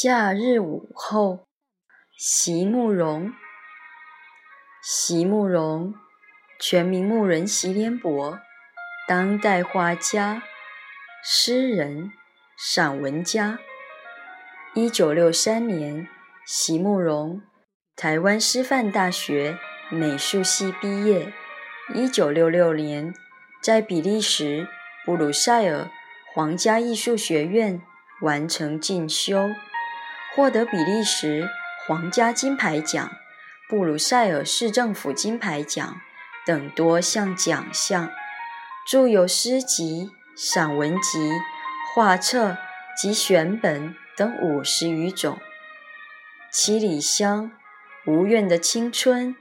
夏日午后，席慕容。席慕容，全名慕人席联博，当代画家、诗人、散文家。一九六三年，席慕容台湾师范大学美术系毕业。一九六六年，在比利时布鲁塞尔皇家艺术学院完成进修。获得比利时皇家金牌奖、布鲁塞尔市政府金牌奖等多项奖项，著有诗集、散文集、画册及选本等五十余种。《七里香》《无怨的青春》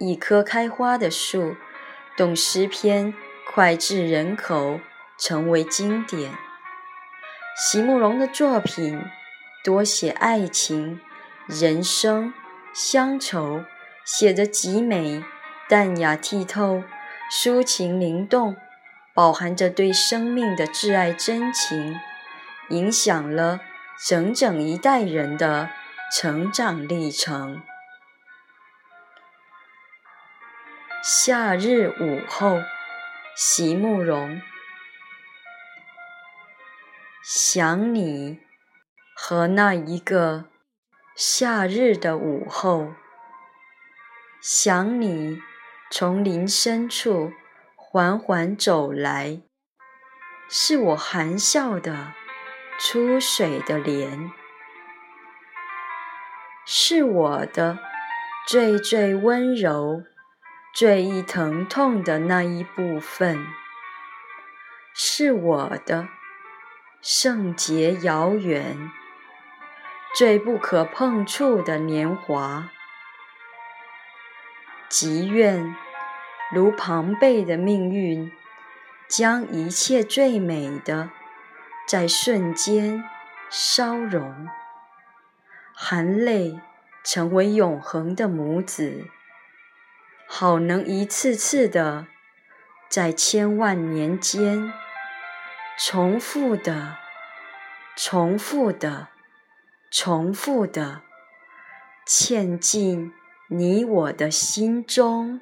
《一棵开花的树》等诗篇脍炙人口，成为经典。席慕容的作品。多写爱情、人生、乡愁，写得极美、淡雅剔透、抒情灵动，饱含着对生命的挚爱真情，影响了整整一代人的成长历程。夏日午后，席慕容，想你。和那一个夏日的午后，想你从林深处缓缓走来，是我含笑的出水的莲，是我的最最温柔、最易疼痛的那一部分，是我的圣洁遥远。最不可碰触的年华，极愿如庞贝的命运，将一切最美的在瞬间烧融，含泪成为永恒的母子，好能一次次的在千万年间重复的、重复的。重复的嵌进你我的心中。